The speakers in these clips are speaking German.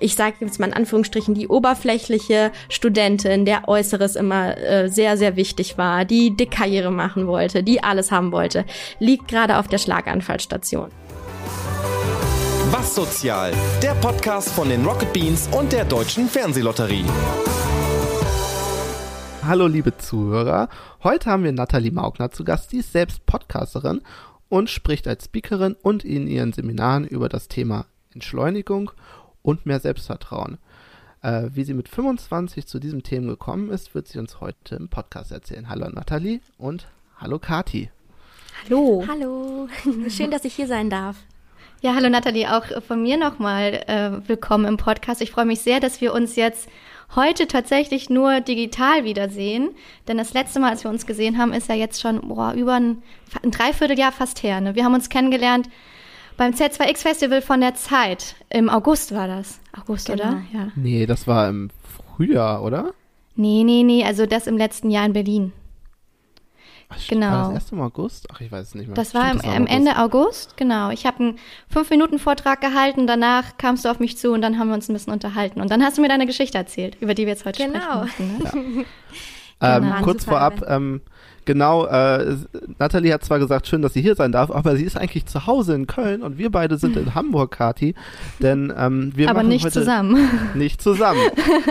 ich sage jetzt mal in Anführungsstrichen, die oberflächliche Studentin, der Äußeres immer äh, sehr, sehr wichtig war, die die Karriere machen wollte, die alles haben wollte, liegt gerade auf der Schlaganfallstation. Was Sozial, der Podcast von den Rocket Beans und der Deutschen Fernsehlotterie. Hallo liebe Zuhörer, heute haben wir Nathalie Maugner zu Gast, die ist selbst Podcasterin und spricht als Speakerin und in ihren Seminaren über das Thema Entschleunigung und mehr Selbstvertrauen. Äh, wie sie mit 25 zu diesem Thema gekommen ist, wird sie uns heute im Podcast erzählen. Hallo Nathalie und hallo Kati. Hallo. Hallo. Schön, dass ich hier sein darf. Ja, hallo Nathalie, auch von mir nochmal äh, willkommen im Podcast. Ich freue mich sehr, dass wir uns jetzt heute tatsächlich nur digital wiedersehen. Denn das letzte Mal, als wir uns gesehen haben, ist ja jetzt schon boah, über ein, ein Dreivierteljahr fast her. Ne? Wir haben uns kennengelernt beim Z2X Festival von der Zeit. Im August war das. August, Genau. oder? Ja. Nee, das war im Frühjahr, oder? Nee, nee, nee, also das im letzten Jahr in Berlin. Ach, Genau. War das erst im August? Ach, ich weiß es nicht mehr. Das war Stimmt, am, im am August. Ende August, genau. Ich habe einen Fünf-Minuten-Vortrag gehalten, danach kamst du auf mich zu und dann haben wir uns ein bisschen unterhalten. Und dann hast du mir deine Geschichte erzählt, über die wir jetzt heute Genau. sprechen möchten. Ne? Ähm, Genau. kurz vorab, ähm, genau, äh, Nathalie hat zwar gesagt, schön, dass sie hier sein darf, aber sie ist eigentlich zu Hause in Köln und wir beide sind in Hamburg, Kati, denn ähm, wir Aber machen nicht heute zusammen. nicht zusammen.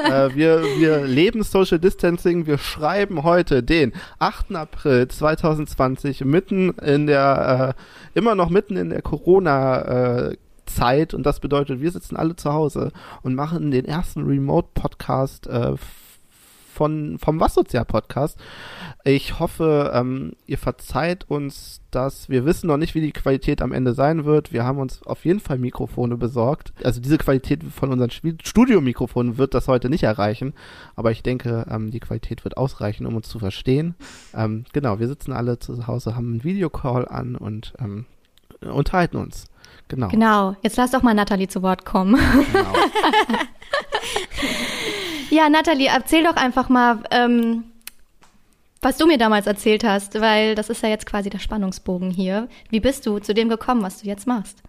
äh, wir, wir leben Social Distancing, wir schreiben heute den 8. April 2020 mitten in der, äh, immer noch mitten in der Corona- äh, Zeit und das bedeutet, wir sitzen alle zu Hause und machen den ersten Remote-Podcast äh, von, vom Was-Sozial-Podcast. Ich hoffe, ähm, ihr verzeiht uns das. Wir wissen noch nicht, wie die Qualität am Ende sein wird. Wir haben uns auf jeden Fall Mikrofone besorgt. Also diese Qualität von unseren Studiomikrofonen wird das heute nicht erreichen. Aber ich denke, ähm, die Qualität wird ausreichen, um uns zu verstehen. Ähm, genau, wir sitzen alle zu Hause, haben einen Videocall an und ähm, unterhalten uns. Genau. Genau. Jetzt lass doch mal Nathalie zu Wort kommen. genau. Ja, Nathalie, erzähl doch einfach mal, ähm, was du mir damals erzählt hast, weil das ist ja jetzt quasi der Spannungsbogen hier. Wie bist du zu dem gekommen, was du jetzt machst?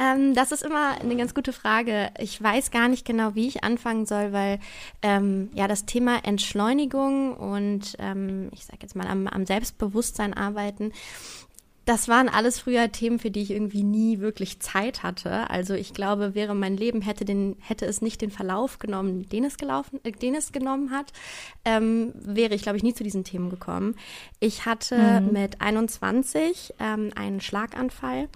Ähm, das ist immer eine ganz gute Frage. Ich weiß gar nicht genau, wie ich anfangen soll, weil ähm, ja das Thema Entschleunigung und ähm, ich sage jetzt mal am, am Selbstbewusstsein arbeiten, das waren alles früher Themen, für die ich irgendwie nie wirklich Zeit hatte. Also ich glaube, wäre mein Leben hätte den hätte es nicht den Verlauf genommen, den es gelaufen, äh, den es genommen hat, ähm, wäre ich glaube ich nie zu diesen Themen gekommen. Ich hatte mit 21 ähm, einen Schlaganfall,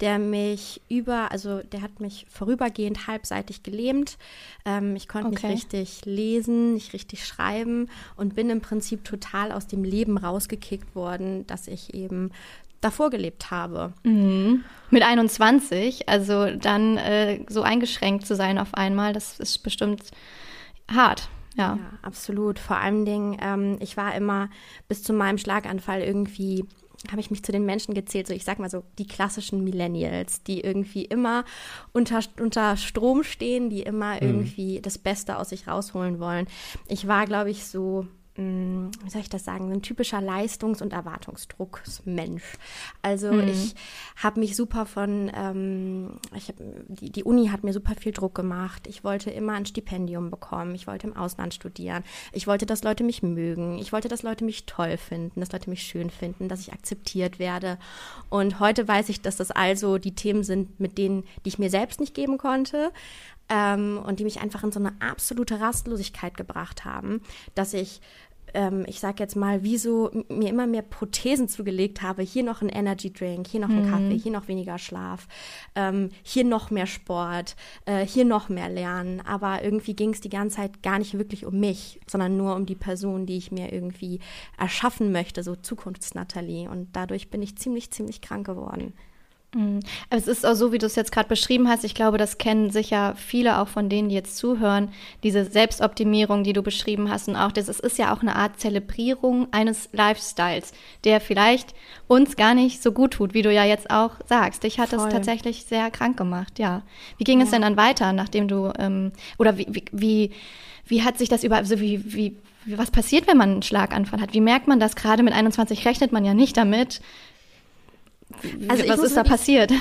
der mich über, also der hat mich vorübergehend halbseitig gelähmt. Ähm, ich konnte Okay. nicht richtig lesen, nicht richtig schreiben und bin im Prinzip total aus dem Leben rausgekickt worden, dass ich eben davor gelebt habe. Mit 21, also dann äh, so eingeschränkt zu sein auf einmal, das ist bestimmt hart. Ja. Ja, absolut. Vor allen Dingen, ähm, ich war immer bis zu meinem Schlaganfall irgendwie, habe ich mich zu den Menschen gezählt, so ich sag mal so die klassischen Millennials, die irgendwie immer unter, unter Strom stehen, die immer irgendwie das Beste aus sich rausholen wollen. Ich war, glaube ich, so wie soll ich das sagen, ein typischer Leistungs- und Erwartungsdrucksmensch. Also ich habe mich super von, ähm, ich hab, die, die Uni hat mir super viel Druck gemacht. Ich wollte immer ein Stipendium bekommen. Ich wollte im Ausland studieren. Ich wollte, dass Leute mich mögen. Ich wollte, dass Leute mich toll finden, dass Leute mich schön finden, dass ich akzeptiert werde. Und heute weiß ich, dass das also die Themen sind, mit denen, die ich mir selbst nicht geben konnte ähm, und die mich einfach in so eine absolute Rastlosigkeit gebracht haben, dass ich ähm, ich sag jetzt mal, wie so m- mir immer mehr Prothesen zugelegt habe. Hier noch ein Energy Drink, hier noch ein Kaffee, hier noch weniger Schlaf, ähm, hier noch mehr Sport, äh, hier noch mehr Lernen. Aber irgendwie ging es die ganze Zeit gar nicht wirklich um mich, sondern nur um die Person, die ich mir irgendwie erschaffen möchte, so Zukunftsnatalie. Und dadurch bin ich ziemlich, ziemlich krank geworden. Es ist auch so, wie du es jetzt gerade beschrieben hast. Ich glaube, das kennen sicher viele auch von denen, die jetzt zuhören. Diese Selbstoptimierung, die du beschrieben hast und auch das, es ist ja auch eine Art Zelebrierung eines Lifestyles, der vielleicht uns gar nicht so gut tut, wie du ja jetzt auch sagst. Dich hat das Voll. tatsächlich sehr krank gemacht, ja. Wie ging es denn dann weiter, nachdem du ähm, oder wie, wie, wie, wie hat sich das über, also wie, wie, wie, was passiert, wenn man einen Schlaganfall hat? Wie merkt man das? Gerade mit 21 rechnet man ja nicht damit. Also ich was ist da passiert?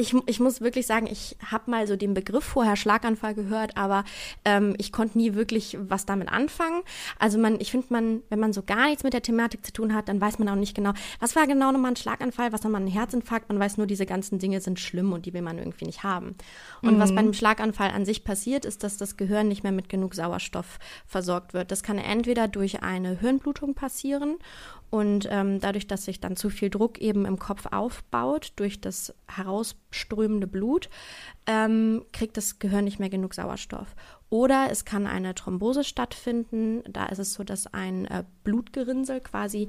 ich, ich muss wirklich sagen, ich habe mal so den Begriff vorher Schlaganfall gehört, aber ähm, ich konnte nie wirklich was damit anfangen. Also man, ich finde man, wenn man so gar nichts mit der Thematik zu tun hat, dann weiß man auch nicht genau, was war genau nochmal ein Schlaganfall, was nochmal ein Herzinfarkt. Man weiß nur, diese ganzen Dinge sind schlimm und die will man irgendwie nicht haben. Und mhm. was bei einem Schlaganfall an sich passiert, ist, dass das Gehirn nicht mehr mit genug Sauerstoff versorgt wird. Das kann entweder durch eine Hirnblutung passieren und ähm, dadurch, dass sich dann zu viel Druck eben im Kopf aufbaut, durch das herausströmende Blut, ähm, kriegt das Gehirn nicht mehr genug Sauerstoff. Oder es kann eine Thrombose stattfinden. Da ist es so, dass ein äh, Blutgerinnsel quasi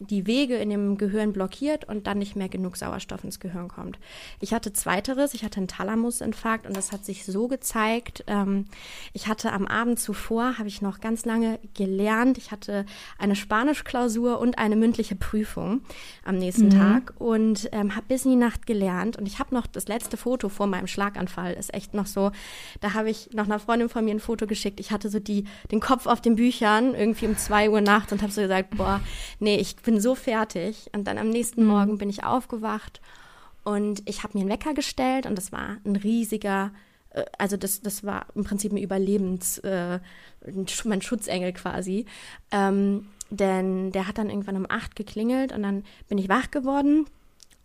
die Wege in dem Gehirn blockiert und dann nicht mehr genug Sauerstoff ins Gehirn kommt. Ich hatte zweiteres, ich hatte einen Thalamusinfarkt und das hat sich so gezeigt. Ähm, ich hatte am Abend zuvor, habe ich noch ganz lange gelernt, ich hatte eine Spanischklausur und eine mündliche Prüfung am nächsten mhm. Tag und ähm, habe bis in die Nacht gelernt und ich habe noch das letzte Foto vor meinem Schlaganfall, ist echt noch so, da habe ich noch einer Freundin von mir ein Foto geschickt. Ich hatte so die, den Kopf auf den Büchern irgendwie um zwei Uhr nachts und habe so gesagt, boah, nee, ich bin so fertig. Und dann am nächsten mhm. Morgen bin ich aufgewacht und ich habe mir einen Wecker gestellt und das war ein riesiger, äh, also das, das war im Prinzip ein Überlebens, äh, mein Schutzengel quasi. Ähm, denn der hat dann irgendwann um acht geklingelt und dann bin ich wach geworden.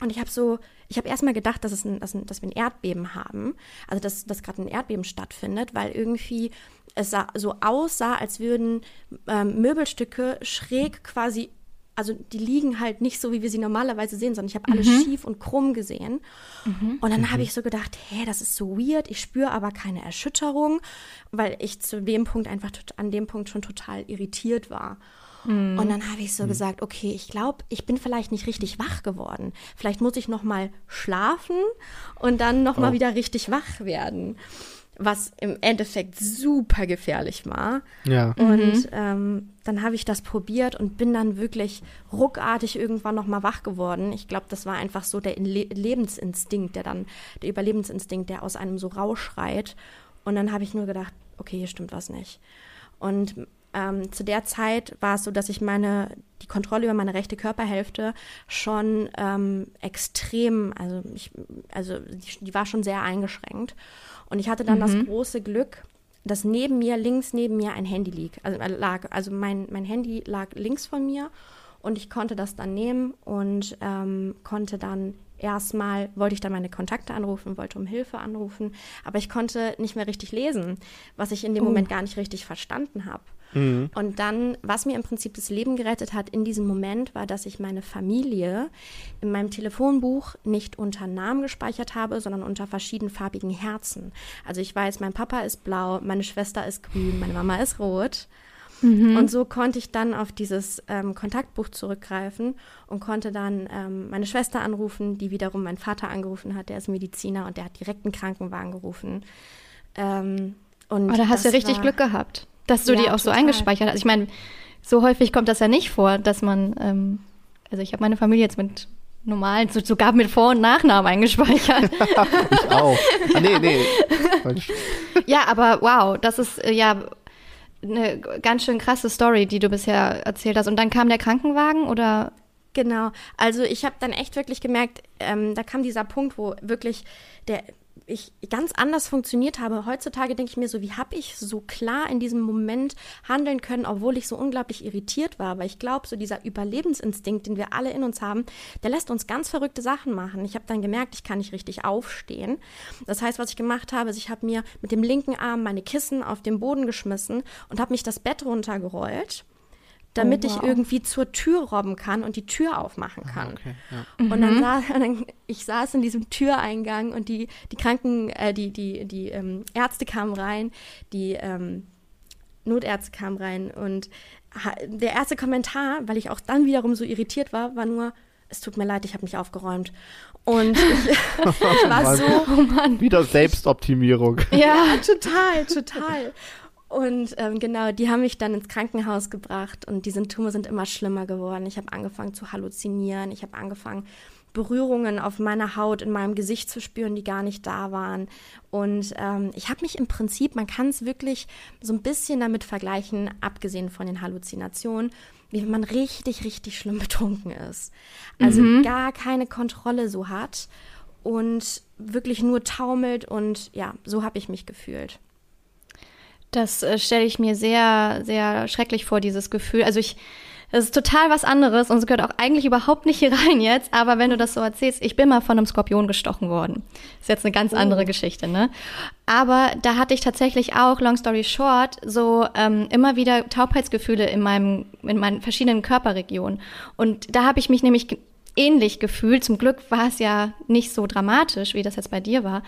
Und ich habe so, ich habe erstmal gedacht, dass, es ein, dass, ein, dass wir ein Erdbeben haben, also dass, dass gerade ein Erdbeben stattfindet, weil irgendwie es sah, so aussah, als würden ähm, Möbelstücke schräg quasi also die liegen halt nicht so, wie wir sie normalerweise sehen, sondern ich habe alles mhm. schief und krumm gesehen. Mhm. Und dann habe mhm. ich so gedacht, hä, das ist so weird. Ich spüre aber keine Erschütterung, weil ich zu dem Punkt einfach an dem Punkt schon total irritiert war. Mhm. Und dann habe ich so mhm. gesagt, okay, ich glaube, ich bin vielleicht nicht richtig wach geworden. Vielleicht muss ich noch mal schlafen und dann noch mal oh. wieder richtig wach werden was im Endeffekt super gefährlich war. Ja. Und mhm. ähm, dann habe ich das probiert und bin dann wirklich ruckartig irgendwann nochmal wach geworden. Ich glaube, das war einfach so der Le Lebensinstinkt, der dann, der Überlebensinstinkt, der aus einem so rausschreit. Und dann habe ich nur gedacht, okay, hier stimmt was nicht. Und ähm, zu der Zeit war es so, dass ich meine, die Kontrolle über meine rechte Körperhälfte schon ähm, extrem, also ich, also die, die war schon sehr eingeschränkt. Und ich hatte dann mhm. das große Glück, dass neben mir, links neben mir ein Handy lieg, also, äh, lag. Also mein, mein Handy lag links von mir und ich konnte das dann nehmen und ähm, konnte dann erstmal, wollte ich dann meine Kontakte anrufen, wollte um Hilfe anrufen, aber ich konnte nicht mehr richtig lesen, was ich in dem oh. Moment gar nicht richtig verstanden habe. Mhm. Und dann, was mir im Prinzip das Leben gerettet hat in diesem Moment, war, dass ich meine Familie in meinem Telefonbuch nicht unter Namen gespeichert habe, sondern unter verschiedenfarbigen Herzen. Also ich weiß, mein Papa ist blau, meine Schwester ist grün, meine Mama ist rot. Mhm. Und so konnte ich dann auf dieses ähm, Kontaktbuch zurückgreifen und konnte dann ähm, meine Schwester anrufen, die wiederum meinen Vater angerufen hat, der ist Mediziner und der hat direkt einen Krankenwagen gerufen. Ähm, und oh, da hast du richtig war, Glück gehabt dass du ja, die auch total. so eingespeichert hast. Ich meine, so häufig kommt das ja nicht vor, dass man, ähm, also ich habe meine Familie jetzt mit normalen, sogar mit Vor- und Nachnamen eingespeichert. ich auch. Ah, nee, nee. ja, aber wow, das ist äh, ja eine ganz schön krasse Story, die du bisher erzählt hast. Und dann kam der Krankenwagen oder? Genau. Also ich habe dann echt wirklich gemerkt, ähm, da kam dieser Punkt, wo wirklich der ich ganz anders funktioniert habe. Heutzutage denke ich mir so, wie habe ich so klar in diesem Moment handeln können, obwohl ich so unglaublich irritiert war. Weil ich glaube, so dieser Überlebensinstinkt, den wir alle in uns haben, der lässt uns ganz verrückte Sachen machen. Ich habe dann gemerkt, ich kann nicht richtig aufstehen. Das heißt, was ich gemacht habe, ist, ich habe mir mit dem linken Arm meine Kissen auf den Boden geschmissen und habe mich das Bett runtergerollt damit oh, wow. ich irgendwie zur Tür robben kann und die Tür aufmachen ah, kann. Okay, ja. Und dann, mhm. saß, dann, ich saß in diesem Türeingang und die, die Kranken, äh, die, die, die ähm, Ärzte kamen rein, die ähm, Notärzte kamen rein und der erste Kommentar, weil ich auch dann wiederum so irritiert war, war nur, es tut mir leid, ich habe nicht aufgeräumt. Und ich, ich war so. Oh Wieder Selbstoptimierung. Ja, total, total. Und ähm, genau, die haben mich dann ins Krankenhaus gebracht und die Symptome sind immer schlimmer geworden. Ich habe angefangen zu halluzinieren, ich habe angefangen, Berührungen auf meiner Haut, in meinem Gesicht zu spüren, die gar nicht da waren. Und ähm, ich habe mich im Prinzip, man kann es wirklich so ein bisschen damit vergleichen, abgesehen von den Halluzinationen, wie wenn man richtig, richtig schlimm betrunken ist. Also mhm. gar keine Kontrolle so hat und wirklich nur taumelt und ja, so habe ich mich gefühlt. Das äh, stelle ich mir sehr, sehr schrecklich vor, dieses Gefühl. Also ich, es ist total was anderes und es gehört auch eigentlich überhaupt nicht hier rein jetzt, aber wenn du das so erzählst, ich bin mal von einem Skorpion gestochen worden. Ist jetzt eine ganz andere oh. Geschichte, ne? Aber da hatte ich tatsächlich auch, long story short, so ähm, immer wieder Taubheitsgefühle in meinem, in meinen verschiedenen Körperregionen. Und da habe ich mich nämlich ähnlich gefühlt. Zum Glück war es ja nicht so dramatisch, wie das jetzt bei dir war.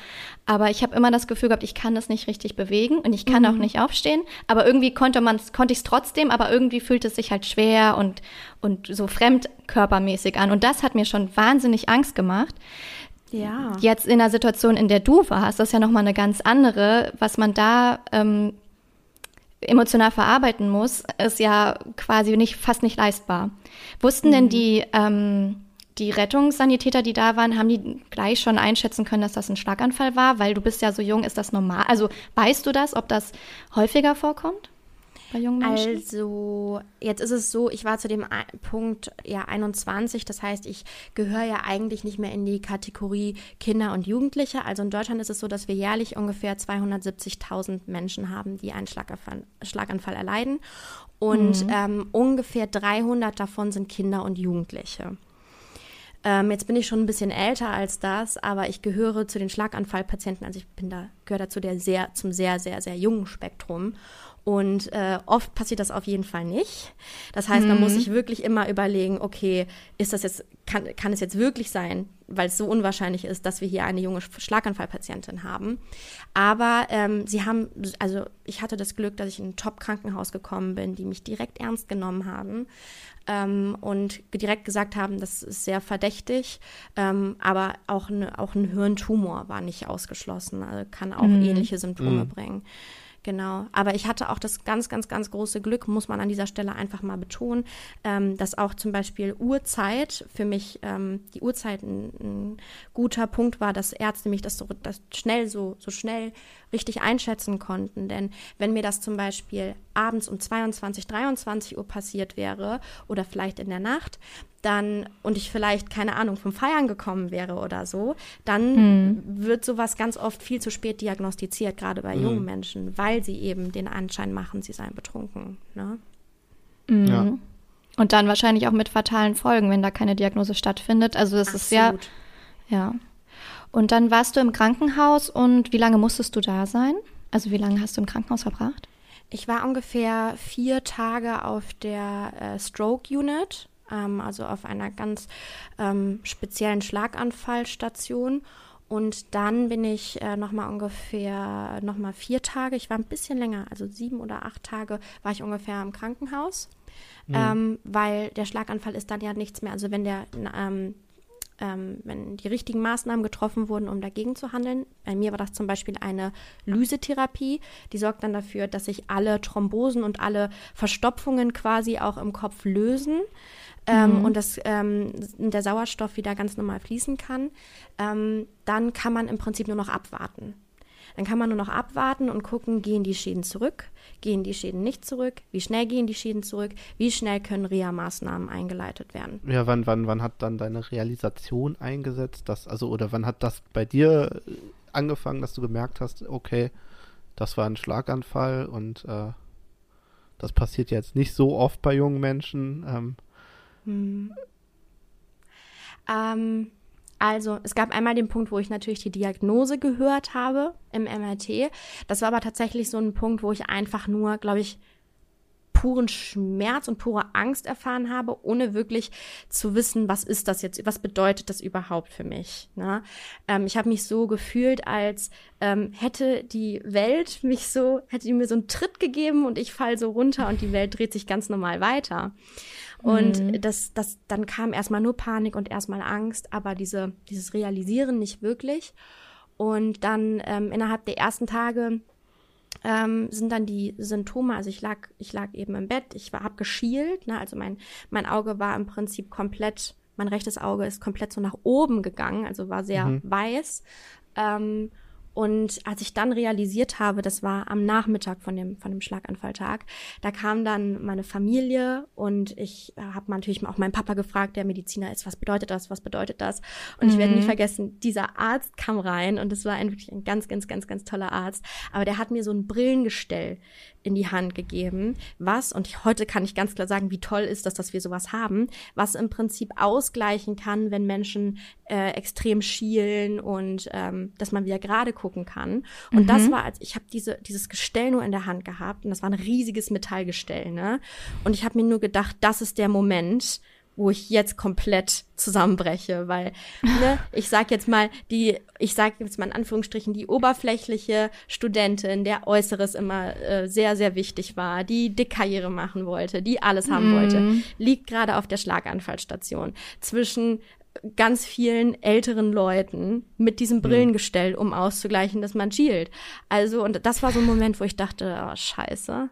Aber ich habe immer das Gefühl gehabt, ich kann das nicht richtig bewegen und ich kann mhm. auch nicht aufstehen. Aber irgendwie konnte man konnte ich es trotzdem, aber irgendwie fühlt es sich halt schwer und, und so fremdkörpermäßig an. Und das hat mir schon wahnsinnig Angst gemacht. Ja. Jetzt in der Situation, in der du warst, das ist ja nochmal eine ganz andere, was man da ähm, emotional verarbeiten muss, ist ja quasi nicht, fast nicht leistbar. Wussten mhm. denn die ähm, die Rettungssanitäter, die da waren, haben die gleich schon einschätzen können, dass das ein Schlaganfall war? Weil du bist ja so jung, ist das normal? Also weißt du das, ob das häufiger vorkommt? Bei jungen Menschen? Also, jetzt ist es so, ich war zu dem Punkt ja 21, das heißt, ich gehöre ja eigentlich nicht mehr in die Kategorie Kinder und Jugendliche. Also in Deutschland ist es so, dass wir jährlich ungefähr 270.000 Menschen haben, die einen Schlaganfall, Schlaganfall erleiden. Und mhm. ähm, ungefähr 300 davon sind Kinder und Jugendliche. Ähm, jetzt bin ich schon ein bisschen älter als das, aber ich gehöre zu den Schlaganfallpatienten, also ich bin da, gehöre dazu der sehr, zum sehr, sehr, sehr jungen Spektrum. Und äh, oft passiert das auf jeden Fall nicht. Das heißt, man muss mhm. sich wirklich immer überlegen, okay, ist das jetzt, kann, kann es jetzt wirklich sein, weil es so unwahrscheinlich ist, dass wir hier eine junge Schlaganfallpatientin haben. Aber ähm, sie haben, also ich hatte das Glück, dass ich in ein Top-Krankenhaus gekommen bin, die mich direkt ernst genommen haben ähm, und direkt gesagt haben, das ist sehr verdächtig, ähm, aber auch, ne, auch ein Hirntumor war nicht ausgeschlossen, also kann auch mhm. ähnliche Symptome mhm. bringen. Genau. Aber ich hatte auch das ganz, ganz, ganz große Glück, muss man an dieser Stelle einfach mal betonen, ähm, dass auch zum Beispiel Uhrzeit für mich ähm, die Uhrzeit ein, ein, guter Punkt war, dass Ärzte mich das so das schnell so so schnell richtig einschätzen konnten. Denn wenn mir das zum Beispiel abends um 22, 23 Uhr passiert wäre oder vielleicht in der Nacht, dann und ich vielleicht keine Ahnung vom Feiern gekommen wäre oder so, dann hm. wird sowas ganz oft viel zu spät diagnostiziert, gerade bei hm. jungen Menschen, weil sie eben den Anschein machen, sie seien betrunken. Ne? Mhm. Ja. Und dann wahrscheinlich auch mit fatalen Folgen, wenn da keine Diagnose stattfindet. Also das Absolut. ist ja ja. Und dann warst du im Krankenhaus und wie lange musstest du da sein? Also wie lange hast du im Krankenhaus verbracht? Ich war ungefähr vier Tage auf der äh, Stroke Unit, ähm, also auf einer ganz ähm, speziellen Schlaganfallstation. Und dann bin ich äh, nochmal ungefähr nochmal vier Tage, ich war ein bisschen länger, also sieben oder acht Tage war ich ungefähr im Krankenhaus. Mhm. Ähm, weil der Schlaganfall ist dann ja nichts mehr. Also wenn der ähm, ähm, wenn die richtigen Maßnahmen getroffen wurden, um dagegen zu handeln. Bei mir war das zum Beispiel eine Lysetherapie, die sorgt dann dafür, dass sich alle Thrombosen und alle Verstopfungen quasi auch im Kopf lösen. Ähm, mhm. und dass ähm, der Sauerstoff wieder ganz normal fließen kann, ähm, dann kann man im Prinzip nur noch abwarten. Dann kann man nur noch abwarten und gucken, gehen die Schäden zurück, gehen die Schäden nicht zurück, wie schnell gehen die Schäden zurück, wie schnell können Reha-Maßnahmen eingeleitet werden. Ja, wann, wann, wann hat dann deine Realisation eingesetzt, dass, also, oder wann hat das bei dir äh, angefangen, dass du gemerkt hast, okay, das war ein Schlaganfall und äh, das passiert jetzt nicht so oft bei jungen Menschen. Ähm, hm. ähm, also es gab einmal den Punkt, wo ich natürlich die Diagnose gehört habe im MRT. Das war aber tatsächlich so ein Punkt, wo ich einfach nur, glaube ich, puren Schmerz und pure Angst erfahren habe, ohne wirklich zu wissen, was ist das jetzt, was bedeutet das überhaupt für mich. Ne? Ähm, ich habe mich so gefühlt, als ähm, hätte die Welt mich so, hätte die mir so einen Tritt gegeben und ich fall so runter und die Welt dreht sich ganz normal weiter. Und mhm. das, das, dann kam erstmal nur Panik und erstmal Angst, aber diese, dieses Realisieren nicht wirklich. Und dann ähm, innerhalb der ersten Tage ähm, sind dann die Symptome, also ich lag, ich lag eben im Bett, ich habe geschielt, ne, also mein, mein Auge war im Prinzip komplett, mein rechtes Auge ist komplett so nach oben gegangen, also war sehr mhm. weiß. Ähm, Und als ich dann realisiert habe, das war am Nachmittag von dem, von dem Schlaganfalltag, da kam dann meine Familie und ich äh, habe natürlich auch meinen Papa gefragt, der Mediziner ist, was bedeutet das, was bedeutet das? Und mhm. ich werde nie mhm. vergessen, dieser Arzt kam rein und es war ein, wirklich ein ganz, ganz, ganz, ganz toller Arzt, aber der hat mir so ein Brillengestell in die Hand gegeben, was, und ich, heute kann ich ganz klar sagen, wie toll ist das, dass wir sowas haben, was im Prinzip ausgleichen kann, wenn Menschen äh, extrem schielen und ähm, dass man wieder gerade gucken kann. Und mhm. das war, als ich habe diese, dieses Gestell nur in der Hand gehabt und das war ein riesiges Metallgestell, ne? Und ich habe mir nur gedacht, das ist der Moment, wo ich jetzt komplett zusammenbreche, weil ne, ich sag jetzt mal die, ich sag jetzt mal in Anführungsstrichen die oberflächliche Studentin, der Äußeres immer äh, sehr sehr wichtig war, die Dickkarriere machen wollte, die alles haben mm. wollte, liegt gerade auf der Schlaganfallstation zwischen ganz vielen älteren Leuten mit diesem mhm. Brillengestell, um auszugleichen, dass man schielt. Also und das war so ein Moment, wo ich dachte, oh Scheiße.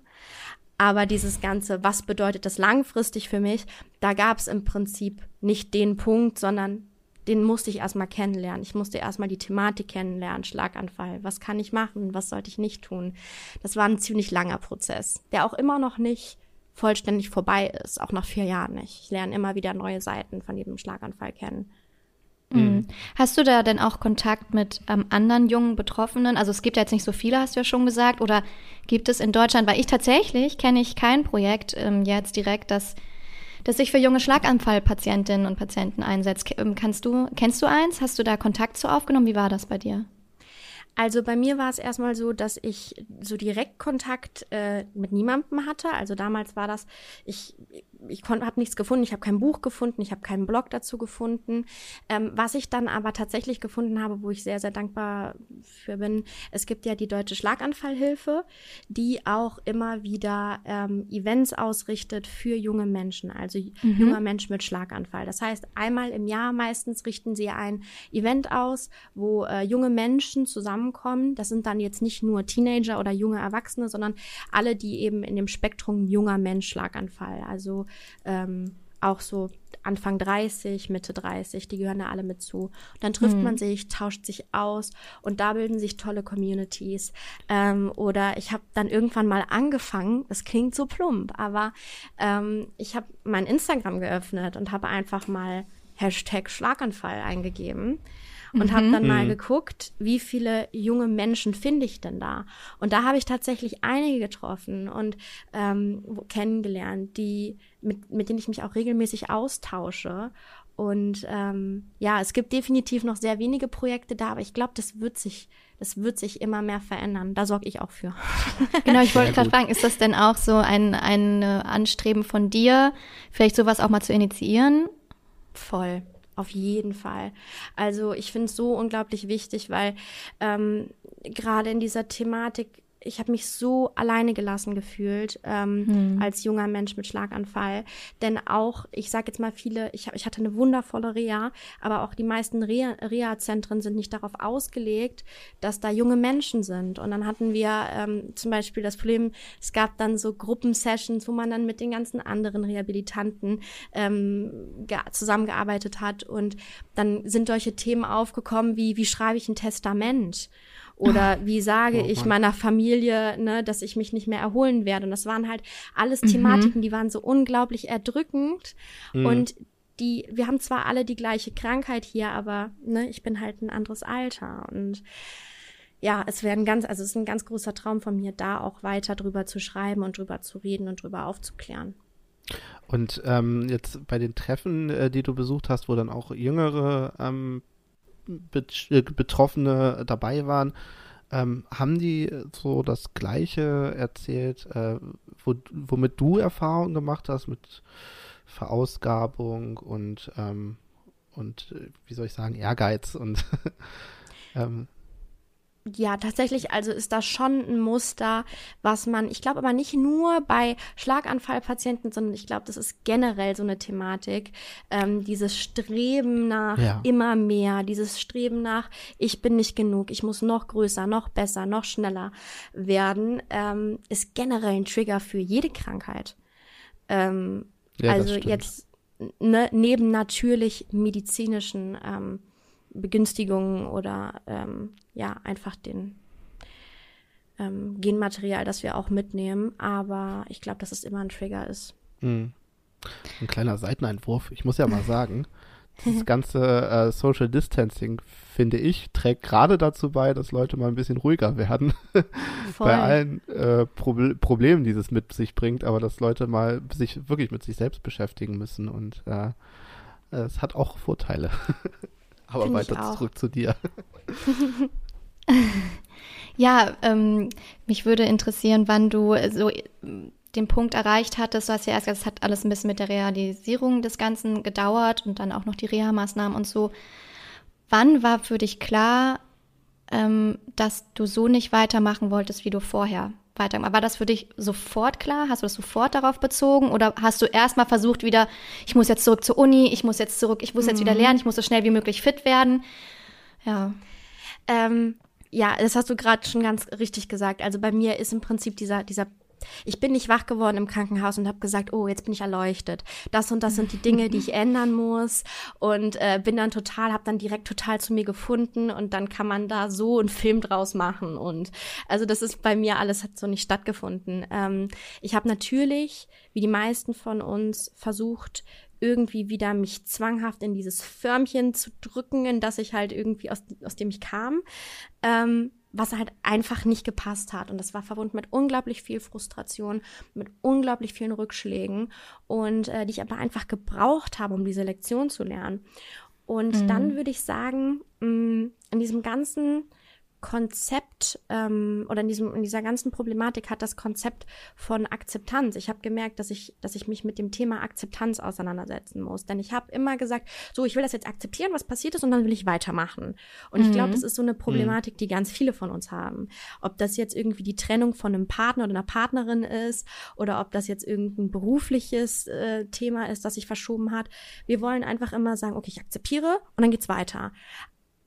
Aber dieses Ganze, was bedeutet das langfristig für mich, da gab es im Prinzip nicht den Punkt, sondern den musste ich erstmal kennenlernen. Ich musste erstmal die Thematik kennenlernen, Schlaganfall. Was kann ich machen? Was sollte ich nicht tun? Das war ein ziemlich langer Prozess, der auch immer noch nicht vollständig vorbei ist, auch nach vier Jahren nicht. Ich lerne immer wieder neue Seiten von jedem Schlaganfall kennen. Mhm. mhm. Hast du da denn auch Kontakt mit ähm, anderen jungen Betroffenen? Also es gibt ja jetzt nicht so viele, hast du ja schon gesagt. Oder gibt es in Deutschland, weil ich tatsächlich kenne ich kein Projekt ähm, jetzt direkt, das, das sich für junge Schlaganfallpatientinnen und Patienten einsetzt. Ähm, kannst du, kennst du eins? Hast du da Kontakt zu aufgenommen? Wie war das bei dir? Also bei mir war es erstmal so, dass ich so direkt Kontakt äh, mit niemandem hatte. Also damals war das, ich ich habe nichts gefunden, ich habe kein Buch gefunden, ich habe keinen Blog dazu gefunden. Ähm, was ich dann aber tatsächlich gefunden habe, wo ich sehr, sehr dankbar für bin, es gibt ja die Deutsche Schlaganfallhilfe, die auch immer wieder ähm, Events ausrichtet für junge Menschen, also mhm. junger Mensch mit Schlaganfall. Das heißt, einmal im Jahr meistens richten sie ein Event aus, wo äh, junge Menschen zusammenkommen. Das sind dann jetzt nicht nur Teenager oder junge Erwachsene, sondern alle, die eben in dem Spektrum junger Mensch Schlaganfall, also ähm, auch so Anfang 30, Mitte 30, die gehören da alle mit zu. Und dann trifft mhm. man sich, tauscht sich aus und da bilden sich tolle Communities. Ähm, oder ich habe dann irgendwann mal angefangen, das klingt so plump, aber ähm, ich habe mein Instagram geöffnet und habe einfach mal Hashtag Schlaganfall eingegeben und mhm. habe dann mal mhm. geguckt, wie viele junge Menschen finde ich denn da. Und da habe ich tatsächlich einige getroffen und ähm, kennengelernt, die mit, mit denen ich mich auch regelmäßig austausche. Und ähm, ja, es gibt definitiv noch sehr wenige Projekte da, aber ich glaube, das wird sich, das wird sich immer mehr verändern. Da sorge ich auch für. Genau, ich wollte gerade fragen, ist das denn auch so ein, ein Anstreben von dir, vielleicht sowas auch mal zu initiieren? Voll. Auf jeden Fall. Also ich finde es so unglaublich wichtig, weil ähm, gerade in dieser Thematik ich habe mich so alleine gelassen gefühlt ähm, hm. als junger Mensch mit Schlaganfall. Denn auch, ich sage jetzt mal viele, ich, hab, ich hatte eine wundervolle Reha, aber auch die meisten Reha-Zentren sind nicht darauf ausgelegt, dass da junge Menschen sind. Und dann hatten wir ähm, zum Beispiel das Problem, es gab dann so Gruppensessions, wo man dann mit den ganzen anderen Rehabilitanten ähm, zusammengearbeitet hat. Und dann sind solche Themen aufgekommen wie, wie schreibe ich ein Testament? Oder wie sage oh, ich meiner Familie, ne, dass ich mich nicht mehr erholen werde? Und das waren halt alles mhm. Thematiken, die waren so unglaublich erdrückend. Mhm. Und die, wir haben zwar alle die gleiche Krankheit hier, aber ne, ich bin halt ein anderes Alter. Und ja, es wäre ein ganz, also es ist ein ganz großer Traum von mir, da auch weiter drüber zu schreiben und drüber zu reden und drüber aufzuklären. Und ähm, jetzt bei den Treffen, äh, die du besucht hast, wo dann auch jüngere ähm, äh, Betroffene dabei waren, ähm, haben die so das Gleiche erzählt, äh, wo, womit du Erfahrungen gemacht hast mit Verausgabung und, ähm, und äh, wie soll ich sagen, Ehrgeiz und ähm, ja, tatsächlich, also ist das schon ein Muster, was man, ich glaube aber nicht nur bei Schlaganfallpatienten, sondern ich glaube, das ist generell so eine Thematik, ähm, dieses Streben nach ja. immer mehr, dieses Streben nach, ich bin nicht genug, ich muss noch größer, noch besser, noch schneller werden, ähm, ist generell ein Trigger für jede Krankheit. Ähm, ja, also jetzt ne, neben natürlich medizinischen ähm, Begünstigungen oder ähm, ja, einfach den ähm, Genmaterial, das wir auch mitnehmen. Aber ich glaube, dass es immer ein Trigger ist. Mhm. Ein kleiner Seiteneinwurf. Ich muss ja mal sagen, dieses ganze äh, Social Distancing, finde ich, trägt gerade dazu bei, dass Leute mal ein bisschen ruhiger werden. bei allen äh, Proble Problemen, die es mit sich bringt, aber dass Leute mal sich wirklich mit sich selbst beschäftigen müssen und äh, es hat auch Vorteile. aber Find weiter zurück zu dir. ja, ähm, mich würde interessieren, wann du so den Punkt erreicht hattest, du hast ja erst gesagt, es hat alles ein bisschen mit der Realisierung des Ganzen gedauert und dann auch noch die Reha-Maßnahmen und so. Wann war für dich klar, ähm, dass du so nicht weitermachen wolltest, wie du vorher weitergemacht War das für dich sofort klar? Hast du das sofort darauf bezogen? Oder hast du erstmal versucht wieder, ich muss jetzt zurück zur Uni, ich muss jetzt zurück, ich muss mhm. jetzt wieder lernen, ich muss so schnell wie möglich fit werden? Ja. Ähm, ja, das hast du gerade schon ganz richtig gesagt. Also bei mir ist im Prinzip dieser, dieser ich bin nicht wach geworden im Krankenhaus und habe gesagt, oh, jetzt bin ich erleuchtet. Das und das sind die Dinge, die ich ändern muss und äh, bin dann total, habe dann direkt total zu mir gefunden und dann kann man da so einen Film draus machen und also das ist bei mir alles hat so nicht stattgefunden. Ähm, ich habe natürlich, wie die meisten von uns, versucht irgendwie wieder mich zwanghaft in dieses Förmchen zu drücken, in das ich halt irgendwie aus, aus dem ich kam. Ähm, was halt einfach nicht gepasst hat. Und das war verbunden mit unglaublich viel Frustration, mit unglaublich vielen Rückschlägen und äh, die ich aber einfach gebraucht habe, um diese Lektion zu lernen. Und mhm. dann würde ich sagen, mh, mm, in diesem ganzen Konzept ähm, oder in, diesem, in dieser ganzen Problematik hat das Konzept von Akzeptanz. Ich habe gemerkt, dass ich, dass ich mich mit dem Thema Akzeptanz auseinandersetzen muss. Denn ich habe immer gesagt, so, ich will das jetzt akzeptieren, was passiert ist, und dann will ich weitermachen. Und mhm. ich glaube, das ist so eine Problematik, die ganz viele von uns haben. Ob das jetzt irgendwie die Trennung von einem Partner oder einer Partnerin ist oder ob das jetzt irgendein berufliches äh, Thema ist, das sich verschoben hat. Wir wollen einfach immer sagen, okay, ich akzeptiere und dann geht's weiter.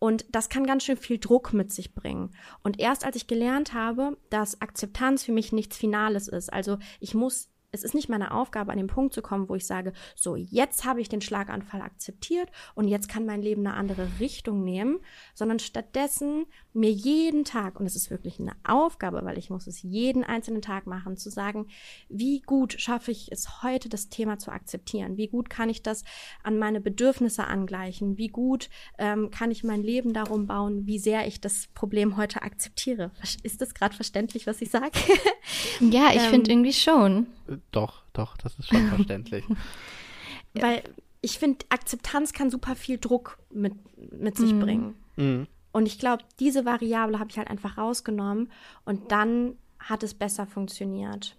Und das kann ganz schön viel Druck mit sich bringen. Und erst als ich gelernt habe, dass Akzeptanz für mich nichts Finales ist, also ich muss es ist nicht meine Aufgabe, an den Punkt zu kommen, wo ich sage, so, jetzt habe ich den Schlaganfall akzeptiert und jetzt kann mein Leben eine andere Richtung nehmen, sondern stattdessen mir jeden Tag, und es ist wirklich eine Aufgabe, weil ich muss es jeden einzelnen Tag machen, zu sagen, wie gut schaffe ich es heute, das Thema zu akzeptieren? Wie gut kann ich das an meine Bedürfnisse angleichen? Wie gut ähm, kann ich mein Leben darum bauen, wie sehr ich das Problem heute akzeptiere? Ist das gerade verständlich, was ich sage? Ja, ich ähm, finde irgendwie schon. Doch, doch, das ist schon verständlich. Weil ich finde, Akzeptanz kann super viel Druck mit, mit sich mhm. bringen. Mhm. Und ich glaube, diese Variable habe ich halt einfach rausgenommen und dann hat es besser funktioniert.